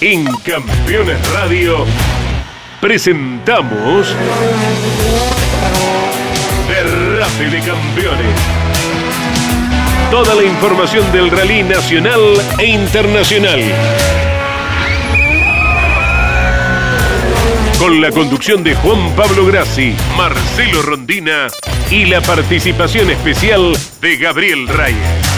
En Campeones Radio presentamos Derrape de Campeones. Toda la información del rally nacional e internacional. Con la conducción de Juan Pablo Grassi, Marcelo Rondina y la participación especial de Gabriel Reyes.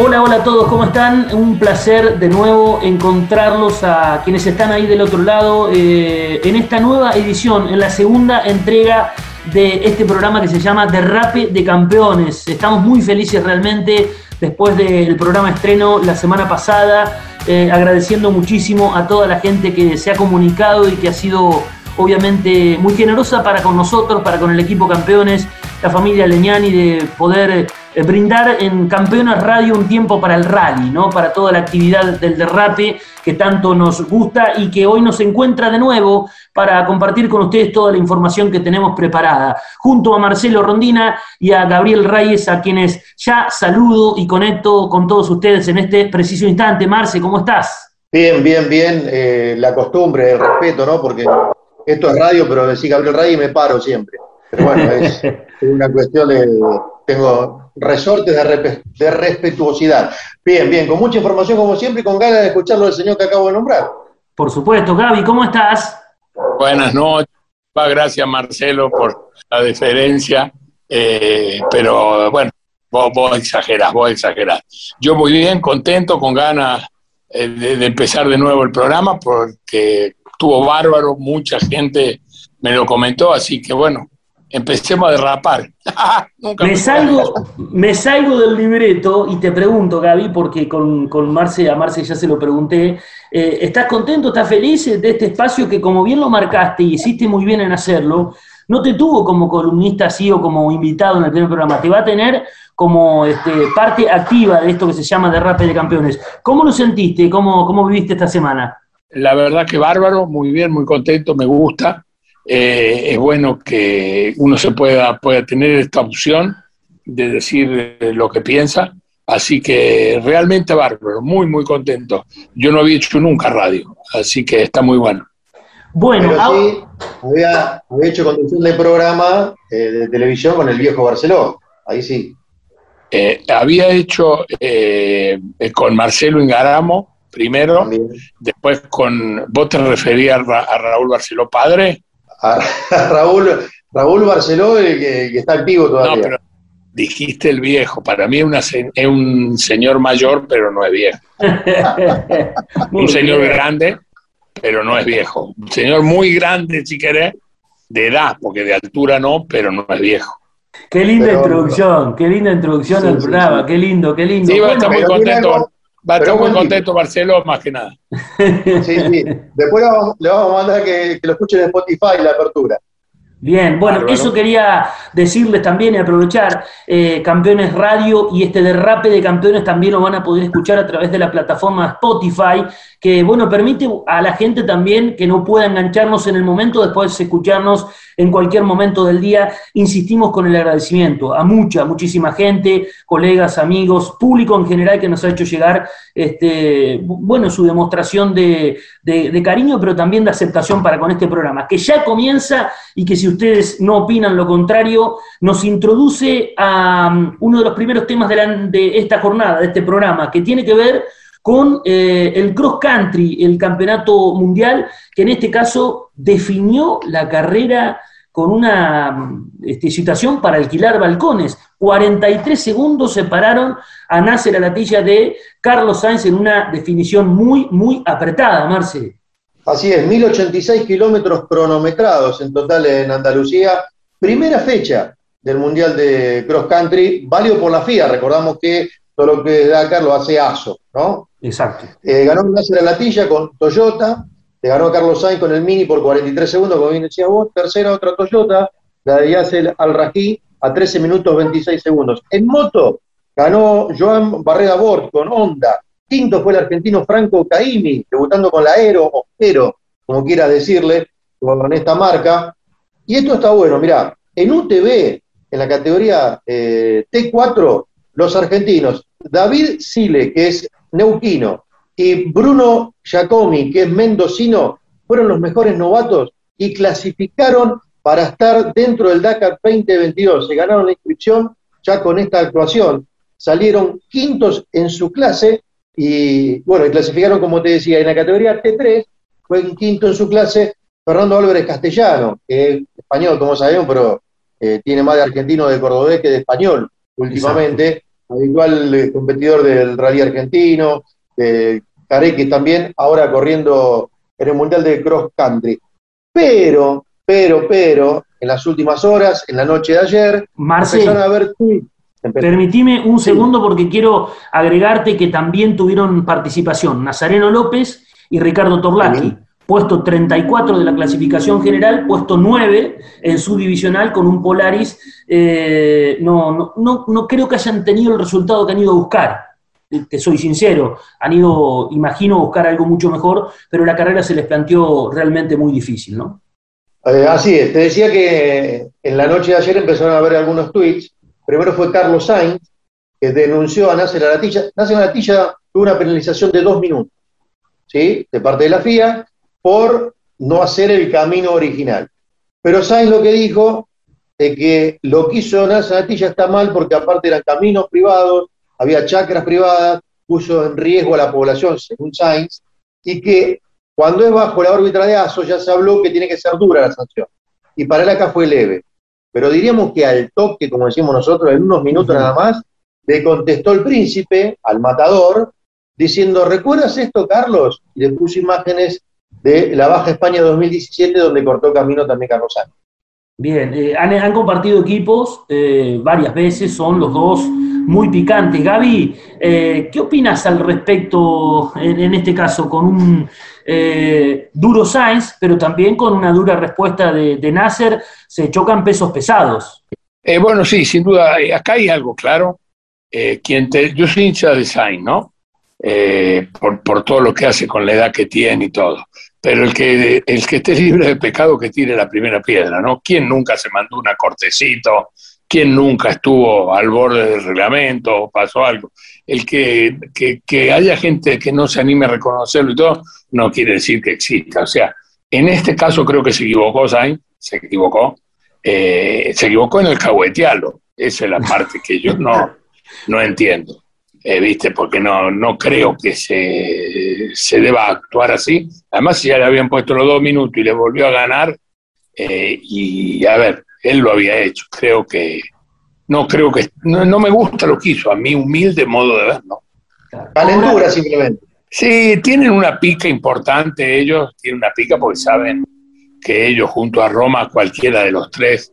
Hola, hola a todos, ¿cómo están? Un placer de nuevo encontrarlos a quienes están ahí del otro lado eh, en esta nueva edición, en la segunda entrega de este programa que se llama Derrape de Campeones. Estamos muy felices realmente después del programa estreno la semana pasada, eh, agradeciendo muchísimo a toda la gente que se ha comunicado y que ha sido obviamente muy generosa para con nosotros, para con el equipo campeones, la familia Leñani, de poder eh, brindar en Campeones Radio un tiempo para el rally, ¿no? para toda la actividad del derrape que tanto nos gusta y que hoy nos encuentra de nuevo para compartir con ustedes toda la información que tenemos preparada, junto a Marcelo Rondina y a Gabriel Reyes, a quienes ya saludo y conecto con todos ustedes en este preciso instante. Marce, ¿cómo estás? Bien, bien, bien. Eh, la costumbre, el respeto, ¿no? Porque esto es radio, pero decir Gabriel Reyes me paro siempre. Pero bueno, es una cuestión de. Tengo resortes de, respetuosidad. Bien, bien, con mucha información como siempre y con ganas de escucharlo del señor que acabo de nombrar. Por supuesto, Gaby, ¿cómo estás? Buenas noches. Gracias, Marcelo, por la deferencia. Eh, pero bueno, vos, vos exagerás, vos exagerás. Yo muy bien, contento, con ganas eh, de, empezar de nuevo el programa, porque estuvo bárbaro, mucha gente me lo comentó, así que bueno, empecemos a derrapar. me, salgo, me salgo del libreto y te pregunto, Gaby, porque con, con Marce, a Marce ya se lo pregunté, eh, ¿estás contento, estás feliz de este espacio que como bien lo marcaste y hiciste muy bien en hacerlo, no te tuvo como columnista así o como invitado en el primer programa, te va a tener como este, parte activa de esto que se llama Derrape de Campeones. ¿Cómo lo sentiste? ¿Cómo, cómo viviste esta semana? La verdad que bárbaro, muy bien, muy contento, me gusta. Eh, es bueno que uno se pueda, pueda tener esta opción de decir lo que piensa. Así que realmente bárbaro, muy, muy contento. Yo no había hecho nunca radio, así que está muy bueno. Bueno, sí, había, hecho conducción de programa eh, de televisión con el viejo Barceló, ahí sí. Eh, había hecho con Marcelo Ingaramo primero, después con, ¿vos te referías a Raúl Barceló padre? a, Raúl, Raúl Barceló, el que, está activo todavía. No, pero dijiste el viejo. Para mí es un señor mayor, pero no es viejo. un señor grande, pero no es viejo. Un señor muy grande, si querés, de edad, porque de altura no, pero no es viejo. Qué linda introducción, qué linda introducción al programa, qué lindo, qué lindo. Sí, bueno, muy contento. Va a estar muy contento Marcelo, más que nada. Sí, sí. Después le vamos, a mandar que, que lo escuchen en Spotify la apertura. Bien, bueno, eso quería decirles también y aprovechar, eh, Campeones Radio y este derrape de campeones también lo van a poder escuchar a través de la plataforma Spotify, que bueno, permite a la gente también que no pueda engancharnos en el momento, después de escucharnos en cualquier momento del día. Insistimos con el agradecimiento a mucha, muchísima gente, colegas, amigos, público en general que nos ha hecho llegar, este, bueno, su demostración de, de cariño, pero también de aceptación para con este programa, que ya comienza y que si ustedes no opinan lo contrario, nos introduce a um, uno de los primeros temas de, esta jornada, de este programa, que tiene que ver con eh, el cross country, el campeonato mundial, que en este caso definió la carrera con una este, situación para alquilar balcones. 43 segundos separaron a Nasser a la tilla de Carlos Sainz en una definición muy, muy apretada, Marce. Así es, 1086 kilómetros cronometrados en total en Andalucía. Primera fecha del Mundial de Cross Country, válido por la FIA. Recordamos que todo lo que da Carlos hace ASO, ¿no? Exacto. Eh, ganó Nasser Latilla con Toyota, le ganó Carlos Sainz con el Mini por 43 segundos, como bien decías vos. Tercera, otra Toyota, la de Yasser Al-Rají, a 13 minutos 26 segundos. En moto, ganó Joan Barreda Bort con Honda, Quinto fue el argentino Franco Caimi, debutando con la Aero, o Aero, como quiera decirle, con esta marca. Y esto está bueno, mirá, en UTV en la categoría eh, T4, los argentinos, David Sile, que es neuquino, y Bruno Giacomi, que es mendocino, fueron los mejores novatos y clasificaron para estar dentro del Dakar 2022. Se ganaron la inscripción ya con esta actuación. Salieron quintos en su clase y, bueno, y clasificaron, como te decía, en la categoría T3, fue en quinto en su clase Fernando Álvarez Castellano, que es español, como sabemos, pero eh, tiene más de argentino de cordobés que de español últimamente, habitual eh, competidor del rally argentino, de Careque también, ahora corriendo en el Mundial de Cross Country. Pero, pero, pero, en las últimas horas, en la noche de ayer, empezaron a ver Permitime un segundo porque quiero agregarte que también tuvieron participación Nazareno López y Ricardo Torlaki puesto 34 de la clasificación general, puesto 9 en su divisional con un Polaris. Eh, no, no, no, creo que hayan tenido el resultado que han ido a buscar. Te soy sincero, han ido, imagino, a buscar algo mucho mejor, pero la carrera se les planteó realmente muy difícil, ¿no? Eh, así es, te decía que en la noche de ayer empezaron a ver algunos tweets. Primero fue Carlos Sainz, que denunció a Nasser Alatilla. Nasser Alatilla tuvo una penalización de dos minutos, ¿sí? De parte de la FIA, por no hacer el camino original. Pero Sainz lo que dijo es que lo que hizo Natilla está mal porque aparte eran caminos privados, había chacras privadas, puso en riesgo a la población, según Sainz, y que cuando es bajo la órbita de ASO ya se habló que tiene que ser dura la sanción. Y para él acá fue leve. Pero diríamos que al toque, como decimos nosotros, en unos minutos nada más, le contestó el príncipe al matador, diciendo, ¿recuerdas esto, Carlos? Y le puso imágenes de la Baja España 2017, donde cortó camino también Carlos Sánchez. Bien, eh, han, compartido equipos eh, varias veces, son los dos muy picantes. Gaby, eh, ¿qué opinas al respecto en, este caso con un duro Sainz, pero también con una dura respuesta de, de Nasser? Se chocan pesos pesados. bueno, sí, sin duda, acá hay algo claro. quien yo soy hincha de Sainz, ¿no? por, por todo lo que hace con la edad que tiene y todo pero el que, el que esté libre de pecado que tire la primera piedra, ¿no? ¿Quién nunca se mandó una cortecito? ¿Quién nunca estuvo al borde del reglamento o pasó algo? El que, que, haya gente que no se anime a reconocerlo y todo, no quiere decir que exista. O sea, en este caso creo que se equivocó Sainz, se equivocó, eh, se equivocó en el cahuetealo. Esa es la parte que yo no, no entiendo. Eh, ¿viste? Porque no, no creo que se, se, deba actuar así. Además, si ya le habían puesto los dos minutos y le volvió a ganar, eh, y a ver, él lo había hecho. Creo que, no creo que, no, me gusta lo que hizo, a mí humilde modo de ver, ¿no? Calentura simplemente. Sí, tienen una pica importante ellos, tienen una pica porque saben que ellos junto a Roma, cualquiera de los tres,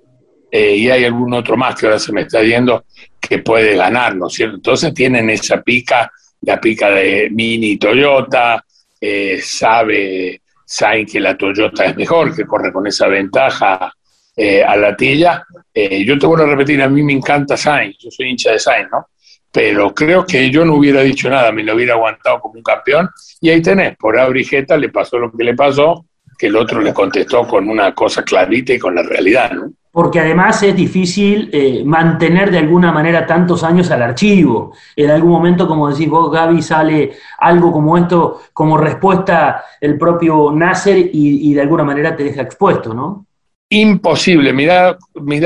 eh, y hay algún otro más que ahora se me está yendo, que puede ganar, ¿no es cierto? Entonces tienen esa pica, la pica de Mini Toyota, eh, sabe, saben que la Toyota es mejor, que corre con esa ventaja eh, a la tilla. Eh, yo te vuelvo a repetir, a mí me encanta Sainz, yo soy hincha de Sainz, ¿no? Pero creo que yo no hubiera dicho nada, me lo hubiera aguantado como un campeón. Y ahí tenés, por Abrigeta le pasó lo que le pasó, que el otro le contestó con una cosa clarita y con la realidad, ¿no? Porque además es difícil eh, mantener de alguna manera tantos años al archivo. En algún momento, como decís vos, Gaby, sale algo como esto, como respuesta el propio Nasser y, de alguna manera te deja expuesto, ¿no? Imposible, mirá,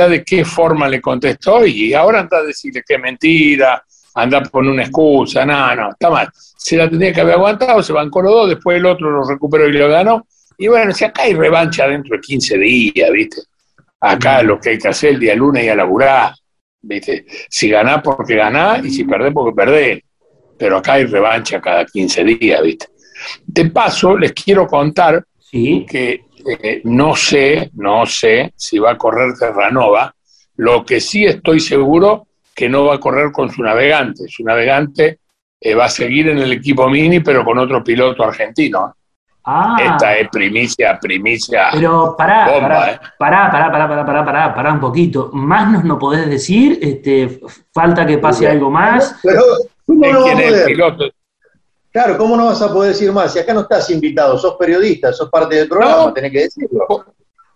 de qué forma le contestó y ahora anda a decirle que es mentira, anda poner una excusa, no, no, está mal. Se la tenía que haber aguantado, se bancó los dos, después el otro lo recuperó y lo ganó. Y bueno, si acá hay revancha dentro de 15 días, ¿viste? Acá lo que hay que hacer el día lunes y a laburar. ¿viste? Si ganás porque ganás y si perdés porque perdés. Pero acá hay revancha cada 15 días, ¿viste? De paso, les quiero contar que eh, no sé, no sé si va a correr Terranova. Lo que sí estoy seguro que no va a correr con su navegante. Su navegante eh, va a seguir en el equipo mini, pero con otro piloto argentino. Ah. Esta es primicia, primicia. Pero pará, pará, ¿eh? pará, pará, pará, pará, pará, pará, pará, un poquito. ¿Más nos no podés decir? Este, ¿Falta que pase algo más? Pero, ¿cómo no quién es el piloto? Claro, ¿cómo no vas a poder decir más? Si acá no estás invitado, sos periodista, sos parte del programa, no, tenés que decirlo.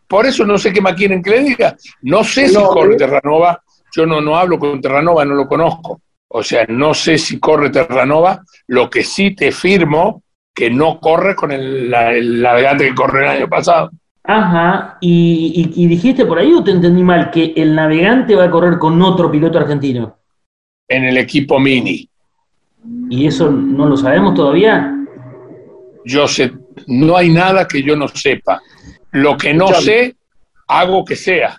Por, eso no sé qué más quieren que le diga. No sé si Jorge Terranova yo no, no hablo con Terranova, no lo conozco. O sea, no sé si corre Terranova, lo que sí te firmo que no corre con el, navegante que corre el año pasado. Ajá, y, y, dijiste por ahí o te entendí mal que el navegante va a correr con otro piloto argentino. En el equipo mini. ¿Y eso no lo sabemos todavía? Yo sé, no hay nada que yo no sepa. Lo que no sé, hago que sea.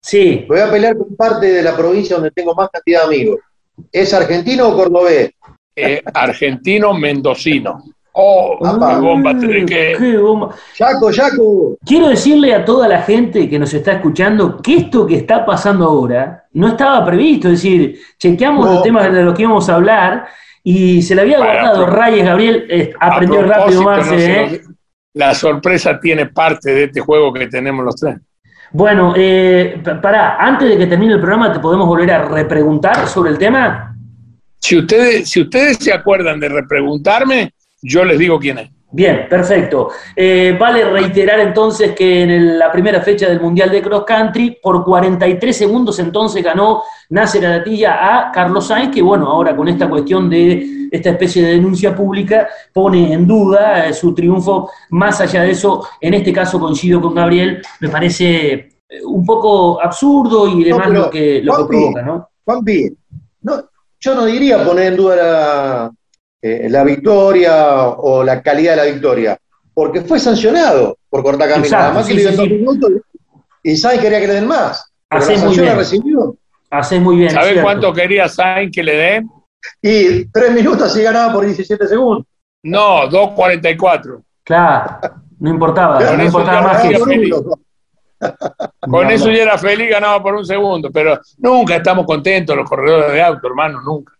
Sí. Voy a pelear con parte de la provincia donde tengo más cantidad de amigos. ¿Es argentino o cordobés? Eh, argentino mendocino. Oh, qué bomba, qué bomba. Yaco, Yaco. Quiero decirle a toda la gente que nos está escuchando que esto que está pasando ahora no estaba previsto. Es decir, chequeamos los temas de los que íbamos a hablar y se le había guardado Reyes, Gabriel, eh, aprendió rápido más. ¿eh? La sorpresa tiene parte de este juego que tenemos los tres. Bueno, eh, pará, antes de que termine el programa, ¿te podemos volver a repreguntar sobre el tema? Si ustedes, si ustedes se acuerdan de repreguntarme, yo les digo quién es. Bien, perfecto. Eh, vale reiterar entonces que en la primera fecha del Mundial de Cross Country, por 43 segundos entonces ganó Nasser Aratilla a Carlos Sainz, que bueno, ahora con esta cuestión de esta especie de denuncia pública pone en duda eh, su triunfo. Más allá de eso, en este caso coincido con Gabriel, me parece eh, un poco absurdo y demás lo que, lo provoca, ¿no? Juanpi, no, yo no diría poner en duda la, eh, la victoria o la calidad de la victoria, porque fue sancionado por cortar camino. Además que le dio dos minutos y Sainz quería que le den más. Hace muy bien. recibió. Muy bien. ¿Sabes cuánto quería Sainz que le den? Y tres minutos y ganaba por 17 segundos. No, 2.44. Claro, no importaba, no importaba más que Con eso ya era feliz, ganaba por un segundo, pero nunca estamos contentos los corredores de auto, hermano, nunca.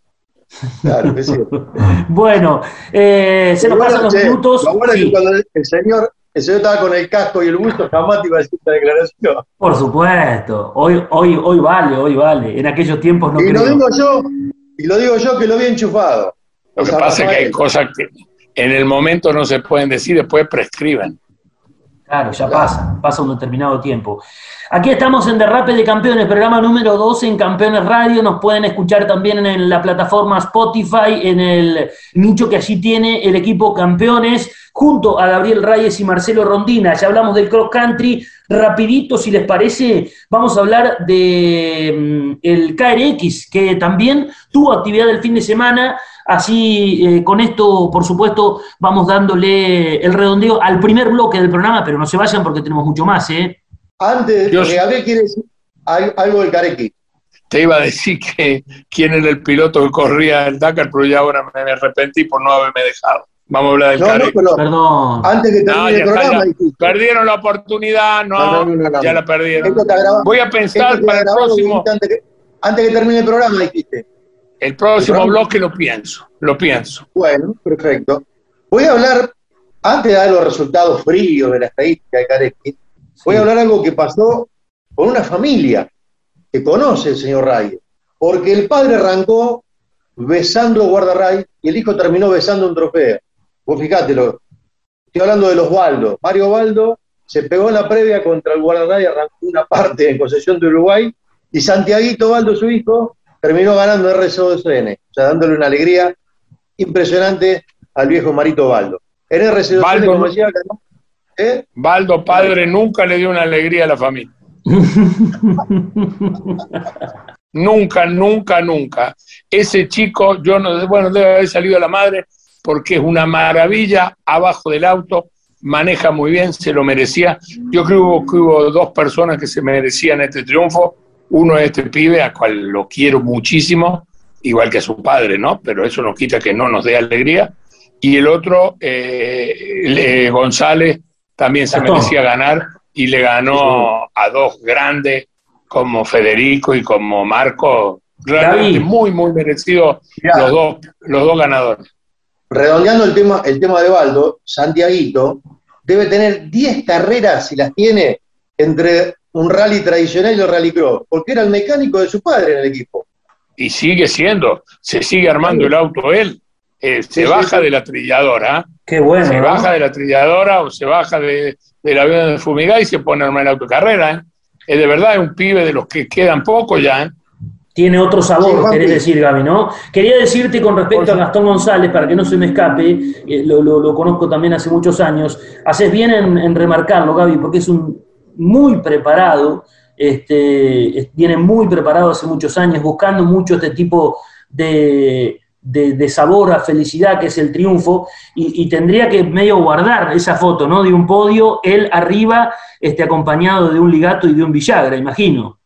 Claro que sí. bueno, eh, se nos pasan los minutos. Lo bueno es que cuando el señor, el señor estaba con el casco y el gusto, jamás te iba a decir esta declaración. Por supuesto, hoy, hoy, hoy vale, hoy vale. En aquellos tiempos no y Lo digo yo, y lo digo yo que lo vi enchufado. Lo que pasa es que hay cosas que en el momento no se pueden decir, después prescriben. Claro, ya pasa, pasa un determinado tiempo. Aquí estamos en Derrape de Campeones, programa número 12 en Campeones Radio. Nos pueden escuchar también en la plataforma Spotify, en el nicho que allí tiene el equipo Campeones, junto a Gabriel Reyes y Marcelo Rondina. Ya hablamos del cross country. Rapidito, si les parece, vamos a hablar de mm, el KRX, que también tuvo actividad el fin de semana. Así, eh, con esto, por supuesto, vamos dándole el redondeo al primer bloque del programa, pero no se vayan porque tenemos mucho más, ¿eh? Antes, Yo, Gabriel quiere decir algo del Carequi. Te iba a decir que quién era el piloto que corría el Dakar, pero ya ahora me arrepentí por no haberme dejado. Vamos a hablar del no, Perdón. Antes que termine el programa. perdieron la oportunidad, no, ya la perdieron. Voy a pensar para el próximo. Antes que, antes que termine el programa, dijiste. El próximo bloque lo pienso, lo pienso. Bueno, perfecto. Voy a hablar, antes de dar los resultados fríos de la estadística de Carequi, voy a hablar algo que pasó con una familia que conoce el señor Ray, porque el padre arrancó besando a guardarray y el hijo terminó besando un trofeo. Vos fijátelo, estoy hablando de los Waldo. Mario Waldo se pegó en la previa contra el guardarray, arrancó una parte en concesión de Uruguay, y Santiaguito Waldo, su hijo, terminó ganando RC2N, o sea, dándole una alegría impresionante al viejo Marito Baldo. En RC2N, como decía, ¿eh? Baldo padre nunca le dio una alegría a la familia. nunca, nunca, nunca. Ese chico, yo no, bueno, debe haber salido a la madre porque es una maravilla abajo del auto, maneja muy bien, se lo merecía. Yo creo que hubo dos personas que se merecían este triunfo uno es este pibe, a cual lo quiero muchísimo, igual que a su padre, ¿no? Pero eso no quita que no nos dé alegría. Y el otro, eh, González, también se merecía ganar y le ganó a dos grandes como Federico y como Marco. Realmente muy, muy merecido los dos, los dos ganadores. Redondeando el tema, el tema de Baldo, Santiaguito debe tener 10 carreras, si las tiene, entre un rally tradicional y el rally cross, porque era el mecánico de su padre en el equipo. Y sigue siendo, se sigue armando el auto él. Eh, se baja de la trilladora. Qué bueno. Se baja de la trilladora o se baja de, del avión de fumigá y se pone a armar el auto de carrera. ¿eh? Es de verdad, es un pibe de los que quedan pocos ya. ¿eh? Tiene otro sabor, querés decir, Gaby, ¿no? Quería decirte con respecto a Gastón González, para que no se me escape, eh, lo, conozco también hace muchos años, haces bien en, remarcarlo, Gaby, porque es un muy preparado, este, viene muy preparado hace muchos años, buscando mucho este tipo de, de, sabor a felicidad, que es el triunfo, y, tendría que medio guardar esa foto, ¿no? De un podio, él arriba, este, acompañado de un ligato y de un Villagra, imagino.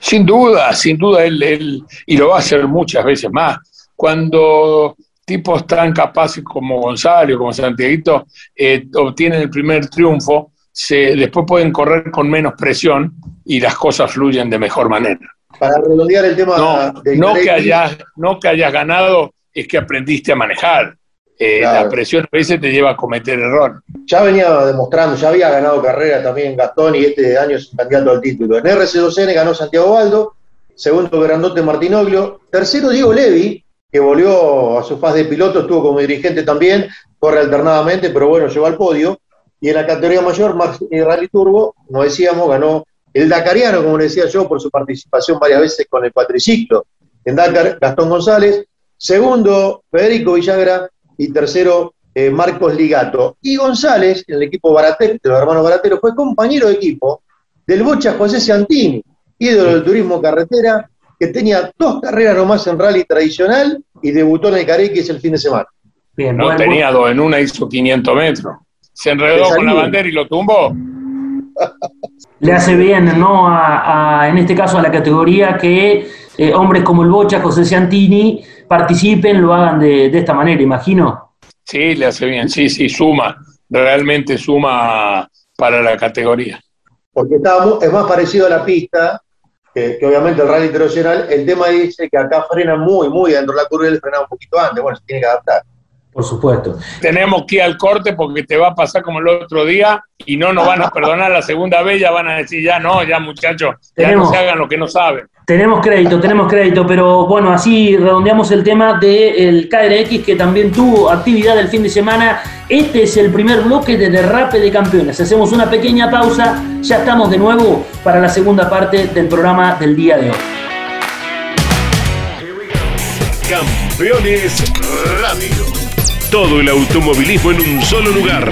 Sin duda, sin duda, él, y lo va a hacer muchas veces más. Cuando tipos tan capaces como Gonzalo, como Santiago, eh, obtienen el primer triunfo, se, después pueden correr con menos presión y las cosas fluyen de mejor manera. Para redondear el tema no, no que hayas No que hayas ganado, es que aprendiste a manejar. Eh, la presión a veces te lleva a cometer error. Ya venía demostrando, ya había ganado carrera también Gastón y este año es candidato al título. En RC2N ganó Santiago Baldo, segundo Grandote Martinoglio, tercero Diego Levi, que volvió a su faz de piloto, estuvo como dirigente también, corre alternadamente, pero bueno, llegó al podio. Y en la categoría mayor, Max Rally Turbo, como decíamos, ganó el Dakariano, como decía yo, por su participación varias veces con el cuatriciclo. En Dakar, Gastón González. Segundo, Federico Villagra y tercero eh, Marcos Ligato. Y González, en el equipo Baratero, de los hermanos Baratero, fue compañero de equipo del Bocha José Santini, ídolo del turismo carretera, que tenía dos carreras nomás en rally tradicional y debutó en el Carequis el fin de semana. no tenía dos, en una hizo 500 metros. Se enredó con la bandera y lo tumbó. Le hace bien, ¿no? A, en este caso a la categoría que eh, hombres como el Bocha, José Santini, participen, lo hagan de, esta manera, imagino. Sí, le hace bien, sí, sí, suma, realmente suma para la categoría. Porque está, es más parecido a la pista, que, obviamente el rally internacional, el tema dice que acá frena muy, muy dentro de la curva y él frena un poquito antes, bueno, se tiene que adaptar. Por supuesto. Tenemos que ir al corte porque te va a pasar como el otro día y no nos van a perdonar la segunda vez, ya van a decir, ya no, ya muchachos, ya no se hagan lo que no saben. Tenemos crédito, tenemos crédito, pero bueno, así redondeamos el tema del KRX que también tuvo actividad el fin de semana. Este es el primer bloque de Derrape de Campeones. Hacemos una pequeña pausa, ya estamos de nuevo para la segunda parte del programa del día de hoy. Campeones Radio. Todo el automovilismo en un solo lugar.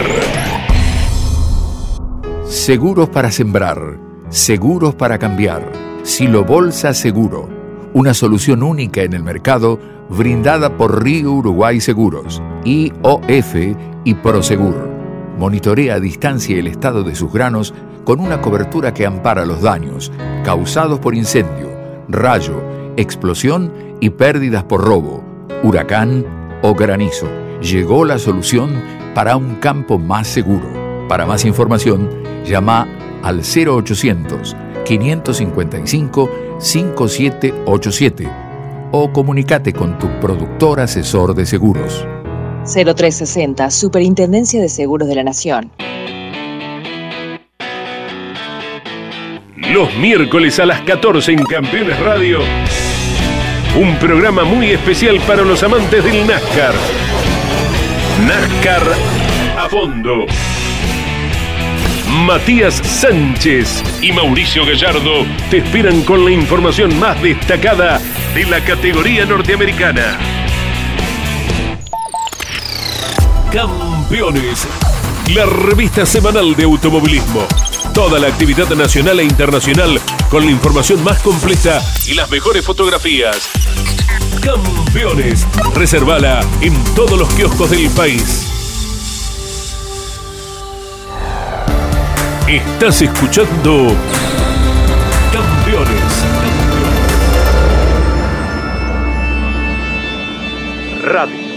Seguros para sembrar, seguros para cambiar. Silo Bolsa Seguro, una solución única en el mercado brindada por Río Uruguay Seguros, IOF y Prosegur. Monitorea a distancia el estado de sus granos con una cobertura que ampara los daños causados por incendio, rayo, explosión y pérdidas por robo, huracán o granizo llegó la solución para un campo más seguro. Para más información, llama al 0800 555 5787 o comunícate con tu productor asesor de seguros. 0360, Superintendencia de Seguros de la Nación. Los miércoles a las 14 en Campeones Radio. Un programa muy especial para los amantes del NASCAR NASCAR a fondo. Matías Sánchez y Mauricio Gallardo te esperan con la información más destacada de la categoría norteamericana. Campeones, la revista semanal de automovilismo. Toda la actividad nacional e internacional con la información más completa y las mejores fotografías Campeones. Reservala en todos los kioscos del país. Estás escuchando Campeones. Radio.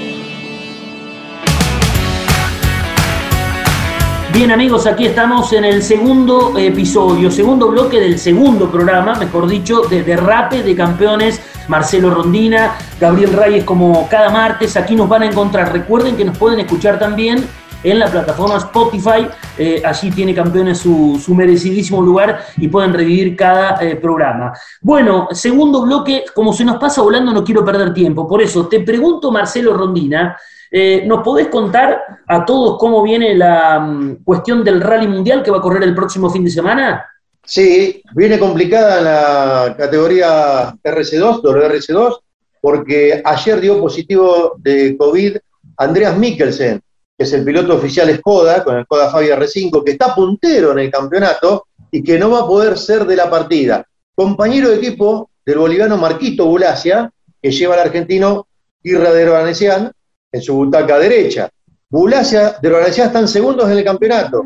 Bien amigos, aquí estamos en el segundo episodio, segundo bloque del segundo programa, mejor dicho, de Derrape de Campeones. Marcelo Rondina, Gabriel Reyes como cada martes, aquí nos van a encontrar. Recuerden que nos pueden escuchar también en la plataforma Spotify. Eh, allí tiene campeones su, merecidísimo lugar y pueden revivir cada eh, programa. Bueno, segundo bloque, como se nos pasa volando, no quiero perder tiempo. Por eso te pregunto, Marcelo Rondina, eh, ¿Nos podés contar a todos cómo viene la mm, cuestión del rally mundial que va a correr el próximo fin de semana? Sí, viene complicada la categoría RC2, WRC2, porque ayer dio positivo de COVID Andreas Mikkelsen, que es el piloto oficial Skoda, con el Skoda Fabia R5, que está puntero en el campeonato y que no va a poder ser de la partida. Compañero de equipo del boliviano Marquito Bulacia, que lleva al argentino Irra de en su butaca derecha. Bulacia de Organesian están segundos en el campeonato,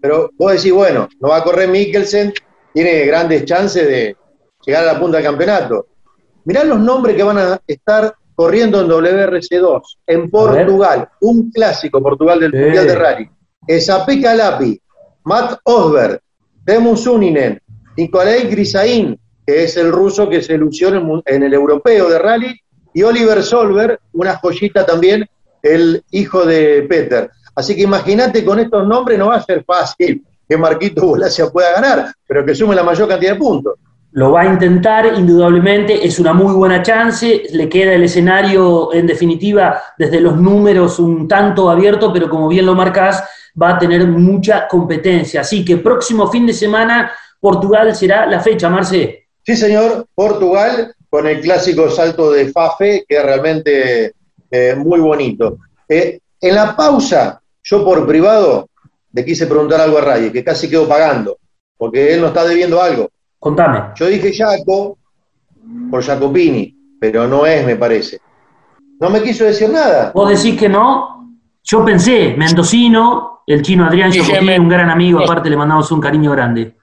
pero vos decís, bueno, no va a correr Mikkelsen, tiene grandes chances de llegar a la punta del campeonato. Mirá los nombres que van a estar corriendo en WRC2, en Portugal, un clásico Portugal del Mundial de Rally. Esape Calapi, Matt Osberg, Temu Suninen, Nikolai Grisain, que es el ruso que se lució en el europeo de rally, y Oliver Solver, una joyita también, el hijo de Peter. Así que imagínate con estos nombres no va a ser fácil que Marquito Bolasia pueda ganar, pero que sume la mayor cantidad de puntos. Lo va a intentar, indudablemente, es una muy buena chance, le queda el escenario, en definitiva, desde los números un tanto abierto, pero como bien lo marcas, va a tener mucha competencia. Así que próximo fin de semana, Portugal será la fecha, Marce. Sí, señor, Portugal, con el clásico salto de Fafe, que es realmente eh, muy bonito. Eh, en la pausa, yo por privado le quise preguntar algo a Reyes, que casi quedó pagando, porque él nos está debiendo algo. Contame. Yo dije Jaco por Jacopini, pero no es, me parece. No me quiso decir nada. Vos decís que no. Yo pensé, Mendocino, el chino Adrián Jacopini, un gran amigo, aparte le mandamos un cariño grande.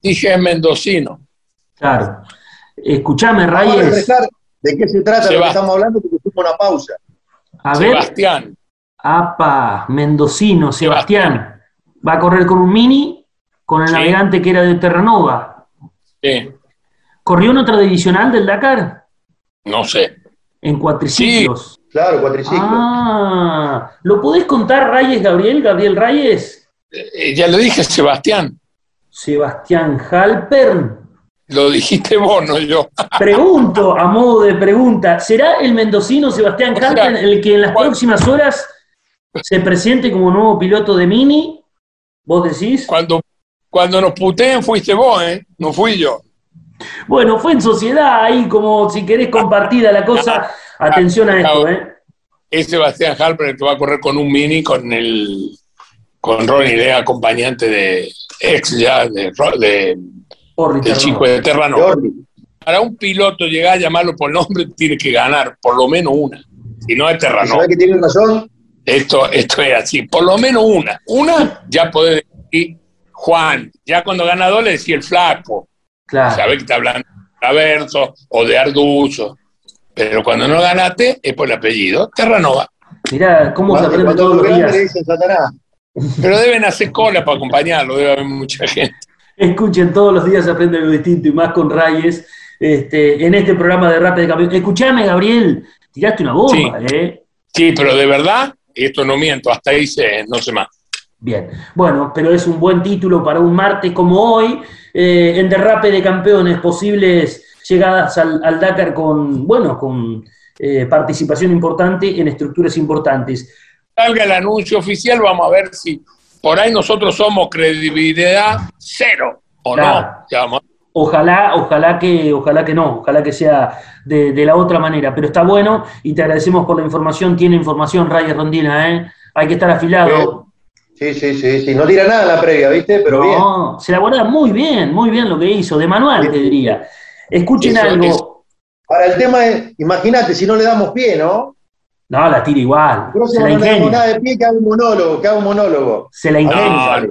Dije Mendocino. Claro. Escuchame, Reyes. de qué se trata lo que estamos hablando, porque tuvo una pausa. A ver. Sebastián. Apa, Mendocino, Sebastián. Va a correr con un mini, con el navegante que era de Terranova. ¿Corrió en otra divisional del Dakar? No sé. En cuatriciclos. Sí, claro, cuatriciclos. Ah, ¿lo podés contar, Reyes, Gabriel? Gabriel Reyes. Eh, ya lo dije, Sebastián. Sebastián Halpern. Lo dijiste vos, no yo. Pregunto, a modo de pregunta, ¿será el mendocino Sebastián Halpern el que en las próximas horas se presente como nuevo piloto de Mini? ¿Vos decís? Cuando cuando nos puteen fuiste vos, ¿eh? No fui yo. Bueno, fue en sociedad ahí, como si querés compartida la cosa. Atención a esto, ¿eh? Es Sebastián Harper el que va a correr con un mini con el con Ronnie Lee, acompañante de ex ya de, de del chico de Terrano. Para un piloto llegar a llamarlo por nombre tiene que ganar por lo menos una. Si no es Terrano. ¿Sabes que tiene razón? Esto, esto es así, por lo menos una. Una ya puede decir Juan. Ya cuando ganador le decía el flaco. Claro. Sabe que está hablando de Averso o de Arduzo. Pero cuando no ganaste es por el apellido. Terranova. Mirá, cómo se aprende todos los días. Pero deben hacer cola para acompañarlo, debe haber mucha gente. Escuchen, todos los días se aprende algo distinto y más con Reyes este, en este programa de Rap de Campeón. Escuchame, Gabriel, tiraste una bomba, sí. ¿eh? Sí, pero de verdad, esto no miento, hasta ahí se, no sé más. Bien, bueno, pero es un buen título para un martes como hoy, eh, en derrape de campeones, posibles llegadas al, Dakar con, bueno, con eh, participación importante en estructuras importantes. Salga el anuncio oficial, vamos a ver si por ahí nosotros somos credibilidad cero o no. Ojalá, ojalá que, ojalá que no, ojalá que sea de, la otra manera, pero está bueno y te agradecemos por la información, tiene información Raya Rondina, ¿eh? hay que estar afilado. Sí, sí, sí, sí. No tira nada en la previa, ¿viste? Pero no, se la guarda muy bien, muy bien lo que hizo, de manual te diría. Escuchen algo. Para el tema es, imagínate, si no le damos pie, ¿no? No, la tira igual. se la no le damos nada de pie que haga un monólogo, que haga un monólogo. Se la ingenia.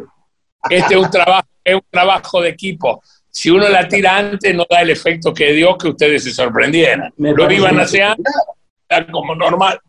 este es un trabajo, es un trabajo de equipo. Si uno la tira antes, no da el efecto que dio que ustedes se sorprendieran. lo iban a hacer como normal.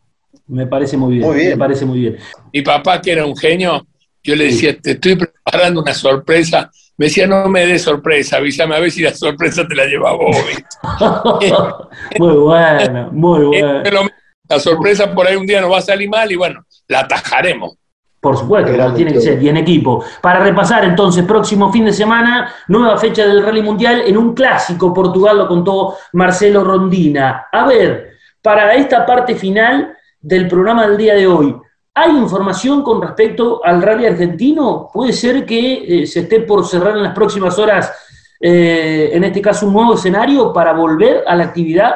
Me parece muy bien, muy bien, me parece muy bien. Mi papá, que era un genio, yo le decía, te estoy preparando una sorpresa. Me decía, no me des sorpresa, avísame a ver si la sorpresa te la lleva vos. muy bueno, muy bueno. La sorpresa por ahí un día nos va a salir mal y bueno, la atajaremos. Por supuesto, tiene que ser, y en equipo. Para repasar entonces, próximo fin de semana, nueva fecha del Rally Mundial en un clásico. Portugal lo contó Marcelo Rondina. A ver, para esta parte final del programa del día de hoy, ¿hay información con respecto al rally argentino? ¿Puede ser que eh, se esté por cerrar en las próximas horas, eh, en este caso, un nuevo escenario para volver a la actividad?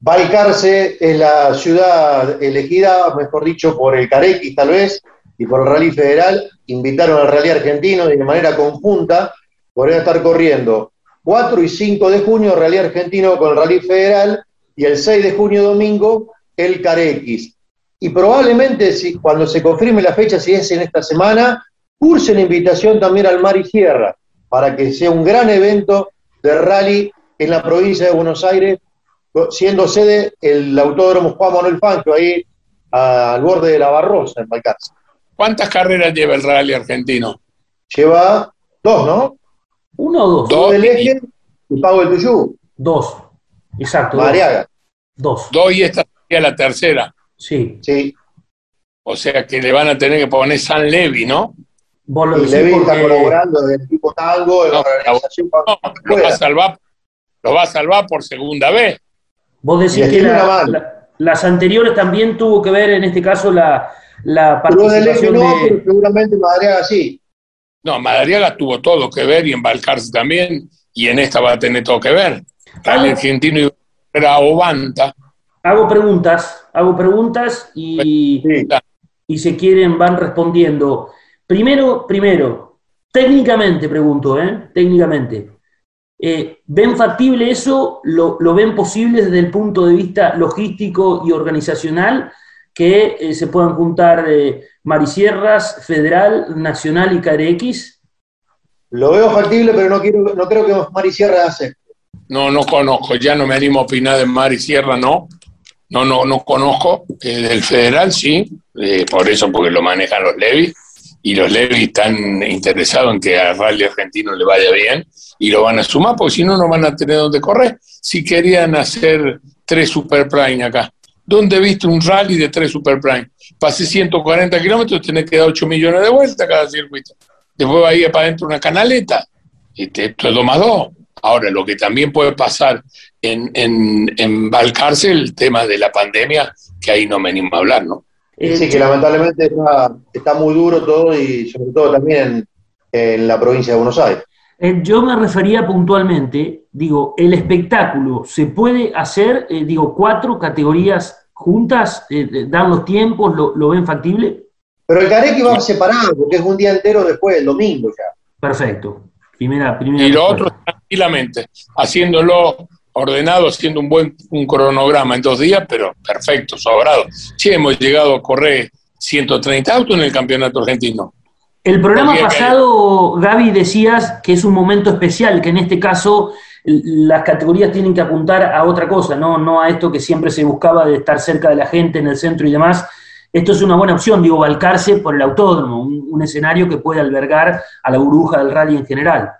Balcarce es la ciudad elegida, mejor dicho, por el Carequis tal vez, y por el Rally Federal. Invitaron al Rally Argentino y de manera conjunta podrían estar corriendo 4 y 5 de junio Rally Argentino con el Rally Federal y el 6 de junio domingo el Carex. Y probablemente si, cuando se confirme la fecha, si es en esta semana, curse la invitación también al Mar y Sierra para que sea un gran evento de rally en la provincia de Buenos Aires, siendo sede el Autódromo Juan Manuel Fangio, ahí al borde de la Barrosa, en Balcarce. ¿Cuántas carreras lleva el rally argentino? Lleva dos, ¿no? Uno o dos. Dos del eje y Pago del Tuyú. Dos. Exacto. Mariaga. Dos. Dos y esta sería la tercera. Sí. Sí. O sea que le van a tener que poner San Levi, ¿no? Vos lo Y decís Levi está colaborando del equipo Tango, en No, la organización. No, lo va a salvar, lo va a salvar por segunda vez. Vos decís que la- la- las anteriores también tuvo que ver, en este caso, la, la Pero del eje participación no, de... pero seguramente Madariaga sí. No, Madariaga tuvo todo que ver y en Balcarce también, y en esta va a tener todo que ver. Rally Ah. argentino era Ovanta. Hago preguntas, hago preguntas y, Sí. y si quieren van respondiendo. Primero, primero, técnicamente pregunto, ¿eh? Técnicamente. Eh, ¿Ven factible eso? ¿Lo, lo ven posible desde el punto de vista logístico y organizacional? Que eh, se puedan juntar eh, Marisierras, Federal, Nacional y KRX. Lo veo factible, pero no, quiero, no creo que Mari Sierra hace. No, no conozco, ya no me animo a opinar de Mar y Sierra, no. No, no, no conozco. Eh, del federal sí, eh, por eso, porque lo manejan los Levis. Y los Levis están interesados en que al rally argentino le vaya bien y lo van a sumar, porque si no, no van a tener donde correr. Si querían hacer tres Super Prime acá, ¿dónde viste un rally de tres Super Prime? Pasé 140 kilómetros, tenés que dar 8 millones de vueltas cada circuito. Después va a ir para adentro una canaleta. Este, esto es 2 más 2. Ahora, lo que también puede pasar en, en, en Balcarce, el tema de la pandemia, que ahí no me animo a hablar, ¿no? Sí, que lamentablemente está, está muy duro todo y sobre todo también en, en la provincia de Buenos Aires. Eh, yo me refería puntualmente, digo, el espectáculo, ¿se puede hacer, eh, digo, cuatro categorías juntas? Eh, ¿Dan los tiempos? ¿Lo, lo ven factible? Pero el Carequi va separado, porque es un día entero después, el domingo ya. Perfecto. Primera, primera Y lo respuesta. otro, tranquilamente, haciéndolo ordenado, haciendo un buen un cronograma en dos días, pero perfecto, sobrado. Sí, hemos llegado a correr 130 autos en el campeonato argentino. El programa pasado, Gaby, decías que es un momento especial, que en este caso las categorías tienen que apuntar a otra cosa, no, no a esto que siempre se buscaba de estar cerca de la gente en el centro y demás. Esto es una buena opción, digo, Balcarce por el autódromo, un, escenario que puede albergar a la burbuja del rally en general.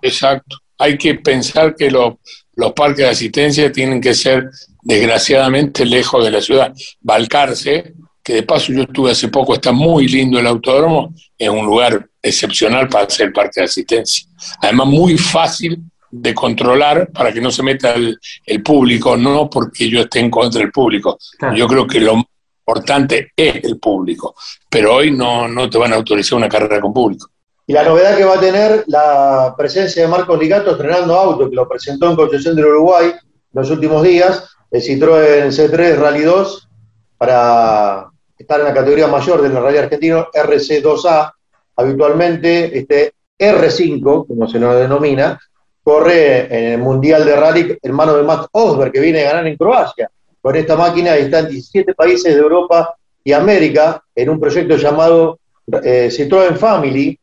Exacto. Hay que pensar que lo- los parques de asistencia tienen que ser, desgraciadamente, lejos de la ciudad. Balcarce, que de paso yo estuve hace poco, está muy lindo el autódromo, es un lugar excepcional para hacer el parque de asistencia. Además, muy fácil de controlar para que no se meta el, el público, no porque yo esté en contra del público. Claro. Yo creo que lo más importante es el público, pero hoy no, no te van a autorizar una carrera con público. Y la novedad que va a tener la presencia de Marcos Ligato estrenando auto, que lo presentó en Concepción del Uruguay en los últimos días, el Citroën C3 Rally 2, para estar en la categoría mayor del Rally Argentino, RC2A. Habitualmente, este R5, como se nos denomina, corre en el Mundial de Rally en manos de Matt Osberg, que viene a ganar en Croacia. Con esta máquina está en 17 países de Europa y América, en un proyecto llamado eh, Citroën Family,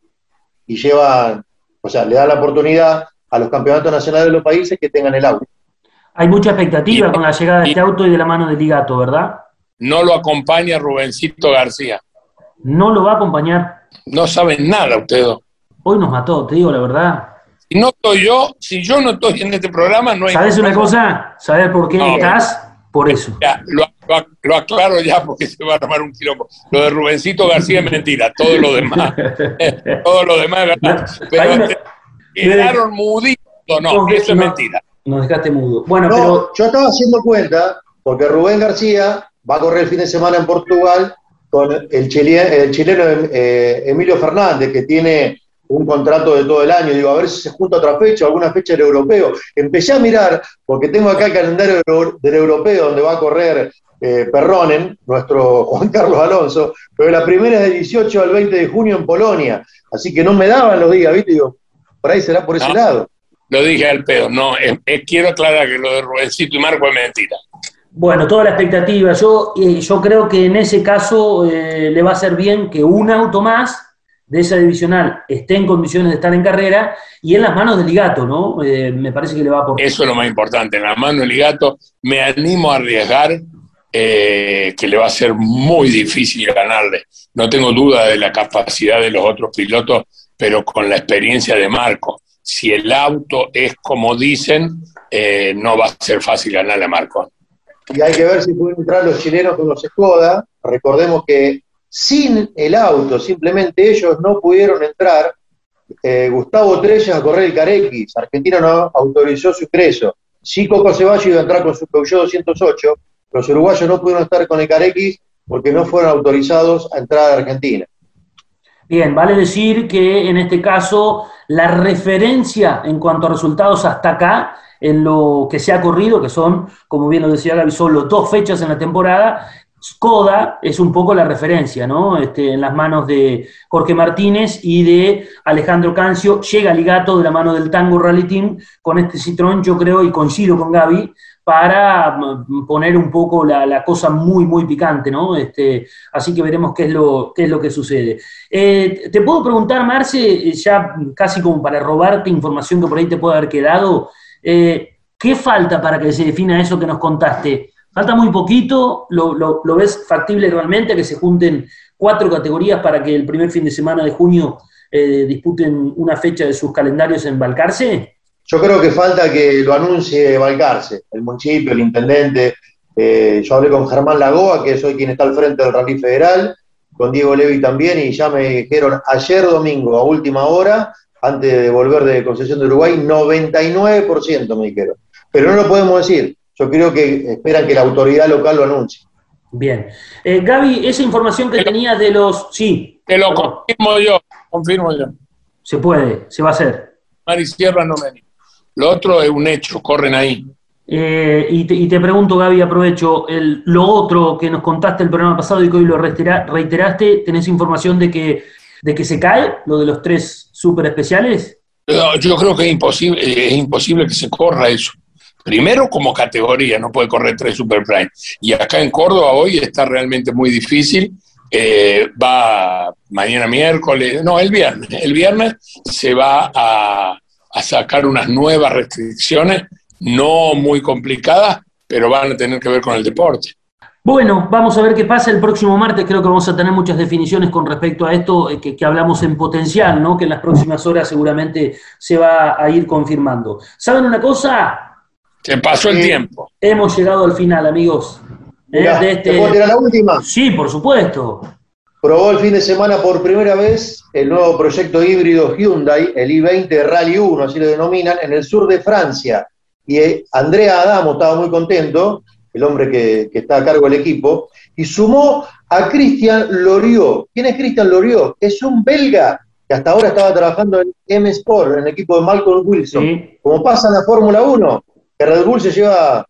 y lleva, o sea, le da la oportunidad a los campeonatos nacionales de los países que tengan el auto. Hay mucha expectativa Y- con la llegada de y- este auto y de la mano de Ligato, ¿verdad? No lo acompaña Rubencito García. No lo va a acompañar. No saben nada ustedes. Hoy nos mató, te digo la verdad. Si no estoy yo, si yo no estoy en este programa, no hay. ¿Sabes una cosa? ¿Sabes por qué No. estás? Por eso. Ya, lo, lo- lo aclaro ya porque se va a armar un quilombo. Lo de Rubencito García es mentira, todo lo demás, todo lo demás es verdad. Pero Ahí me- te- quedaron muditos, no, eso es no- mentira. Nos dejaste mudo. Bueno, No, pero yo estaba haciendo cuenta, porque Rubén García va a correr el fin de semana en Portugal con el, chileno, eh, Emilio Fernández, que tiene un contrato de todo el año, digo, a ver si se junta otra fecha, alguna fecha del europeo. Empecé a mirar, porque tengo acá el calendario del europeo donde va a correr eh, Perronen, nuestro Juan Carlos Alonso, pero la primera es del 18 al 20 de junio en Polonia, así que no me daban los días, ¿viste? Digo, por ahí será por ese lado. Lo dije al pedo, no, quiero aclarar que lo de Rubencito y Marco es mentira. Bueno, toda la expectativa. Yo, eh, yo creo que en ese caso eh, le va a ser bien que un auto más de esa divisional esté en condiciones de estar en carrera y en las manos del Ligato, ¿no? Eh, me parece que le va a aportar. Eso es lo más importante, en las manos del Ligato. Me animo a arriesgar que le va a ser muy difícil ganarle. No tengo duda de la capacidad de los otros pilotos, pero con la experiencia de Marco. Si el auto es como dicen, no va a ser fácil ganarle a Marco y hay que ver si pueden entrar los chilenos con los Skoda. Recordemos que sin el auto, simplemente ellos no pudieron entrar. Eh, Gustavo Trellas a correr el Carex, Argentina no autorizó su ingreso. Sí, Coco Ceballos iba a entrar con su Peugeot 208, los uruguayos no pudieron estar con el Carex porque no fueron autorizados a entrar a Argentina. Bien, vale decir que en este caso la referencia en cuanto a resultados hasta acá en lo que se ha corrido, que son, como bien lo decía Gaby, solo dos fechas en la temporada. Skoda es un poco la referencia, ¿no? Este, en las manos de Jorge Martínez y de Alejandro Cancio. Llega Ligato de la mano del Tango Rally Team con este Citrón, yo creo, y coincido con Gaby, para mm, poner un poco la, cosa muy, muy picante, ¿no? Este, así que veremos qué es lo, qué es lo que sucede. Eh, te puedo preguntar, Marce, ya casi como para robarte información que por ahí te puede haber quedado, eh, ¿Qué falta para que se defina eso que nos contaste? ¿Falta muy poquito? ¿Lo, ves factible realmente que se junten cuatro categorías para que el primer fin de semana de junio eh, disputen una fecha de sus calendarios en Balcarce? Yo creo que falta que lo anuncie Balcarce, el municipio, el intendente. Eh, yo hablé con Germán Lagoa, que es hoy quien está al frente del Rally Federal, con Diego Levi también, y ya me dijeron ayer domingo a última hora antes de volver de concesión de Uruguay, 99% me dijeron. Pero no lo podemos decir. Yo creo que esperan que la autoridad local lo anuncie. Bien. Eh, Gaby, esa información que tenías de los... Sí. Te lo confirmo yo, confirmo yo. Se puede, se va a hacer. Mari Sierra no me Lo otro es un hecho, corren ahí. Eh, y, te, pregunto, Gaby, aprovecho, el, lo otro que nos contaste el programa pasado y que hoy lo reiteraste, ¿tenés información de que de que se cae, lo de los tres super especiales? yo creo que es imposible, es imposible que se corra eso. Primero como categoría, no puede correr tres Super Prime. Y acá en Córdoba hoy está realmente muy difícil. Eh, va mañana miércoles, no, el viernes. El viernes se va a, a sacar unas nuevas restricciones, no muy complicadas, pero van a tener que ver con el deporte. Bueno, vamos a ver qué pasa el próximo martes. Creo que vamos a tener muchas definiciones con respecto a esto eh, que, hablamos en potencial, ¿no? Que en las próximas horas seguramente se va a ir confirmando. ¿Saben una cosa? Se pasó el tiempo. Hemos llegado al final, amigos. ¿eh? este... ¿Te puedo la última? Sí, por supuesto. Probó el fin de semana por primera vez el nuevo proyecto híbrido Hyundai, el i20 Rally 1, así lo denominan, en el sur de Francia. Y eh, Andrea Adamo estaba muy contento el hombre que, está a cargo del equipo, y sumó a Cristian Loriot. ¿Quién es Cristian Loriot? Es un belga que hasta ahora estaba trabajando en M Sport, en el equipo de Malcolm Wilson. Como pasa en la Fórmula 1, que Red Bull se lleva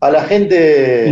a la gente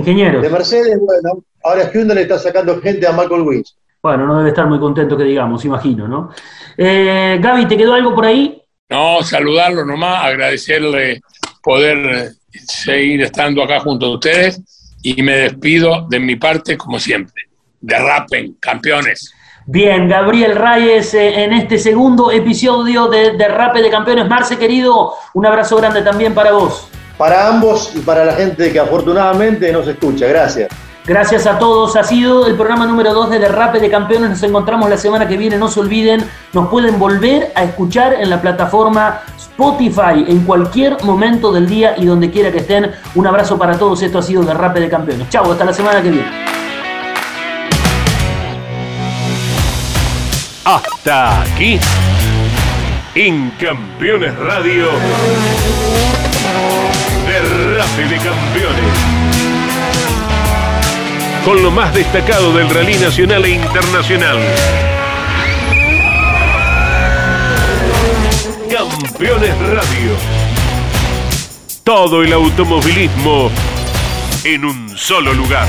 de Mercedes, bueno, ahora Hyundai le está sacando gente a Malcolm Wilson. Bueno, no debe estar muy contento que digamos, imagino, ¿no? Eh, Gaby, ¿te quedó algo por ahí? No, saludarlo nomás, agradecerle poder seguir estando acá junto a ustedes y me despido de mi parte como siempre. Derrapen, campeones. Bien, Gabriel Reyes, eh, en este segundo episodio de Derrape de Campeones. Marce, querido, un abrazo grande también para vos. Para ambos y para la gente que afortunadamente nos escucha. Gracias. Gracias a todos. Ha sido el programa número 2 de Derrape de Campeones. Nos encontramos la semana que viene. No se olviden, nos pueden volver a escuchar en la plataforma Spotify en cualquier momento del día y donde quiera que estén. Un abrazo para todos. Esto ha sido Derrape de Campeones. Chau, hasta la semana que viene. Hasta aquí. En Campeones Radio. Derrape de Campeones con lo más destacado del rally nacional e internacional. Campeones Radio. Todo el automovilismo en un solo lugar.